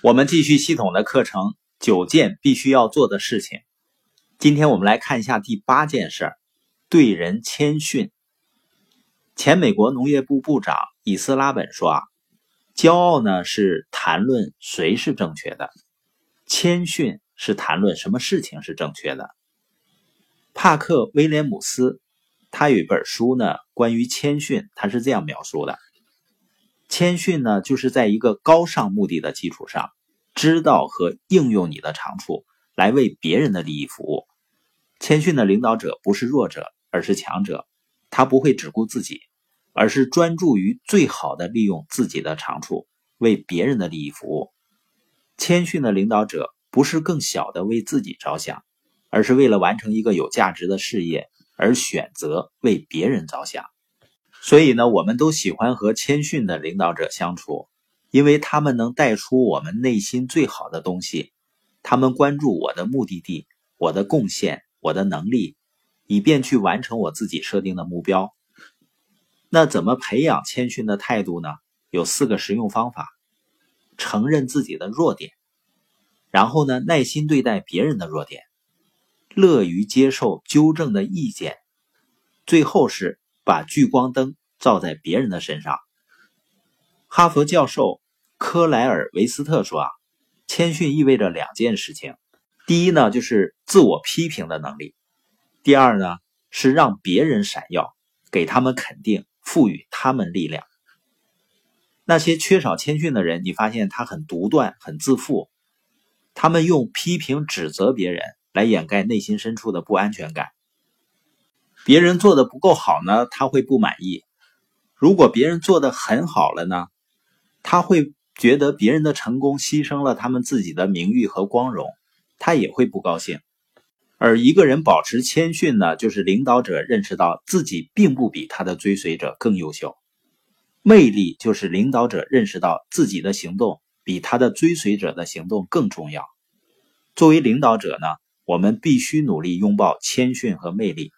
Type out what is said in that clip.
我们继续系统的课程，九件必须要做的事情。今天我们来看一下第八件事儿：对人谦逊。前美国农业部部长伊斯拉本说啊，骄傲呢是谈论谁是正确的，谦逊是谈论什么事情是正确的。帕克威廉姆斯他有一本书呢，关于谦逊，他是这样描述的。谦逊呢，就是在一个高尚目的的基础上，知道和应用你的长处来为别人的利益服务。谦逊的领导者不是弱者，而是强者。他不会只顾自己，而是专注于最好的利用自己的长处，为别人的利益服务。谦逊的领导者不是更小的为自己着想，而是为了完成一个有价值的事业而选择为别人着想。所以呢，我们都喜欢和谦逊的领导者相处，因为他们能带出我们内心最好的东西。他们关注我的目的地、我的贡献、我的能力，以便去完成我自己设定的目标。那怎么培养谦逊的态度呢？有四个实用方法：承认自己的弱点，然后呢，耐心对待别人的弱点，乐于接受纠正的意见，最后是。把聚光灯照在别人的身上。哈佛教授科莱尔维斯特说：“啊，谦逊意味着两件事情。第一呢，就是自我批评的能力；第二呢，是让别人闪耀，给他们肯定，赋予他们力量。那些缺少谦逊的人，你发现他很独断、很自负，他们用批评、指责别人来掩盖内心深处的不安全感。”别人做的不够好呢，他会不满意；如果别人做的很好了呢，他会觉得别人的成功牺牲了他们自己的名誉和光荣，他也会不高兴。而一个人保持谦逊呢，就是领导者认识到自己并不比他的追随者更优秀；魅力就是领导者认识到自己的行动比他的追随者的行动更重要。作为领导者呢，我们必须努力拥抱谦逊和魅力。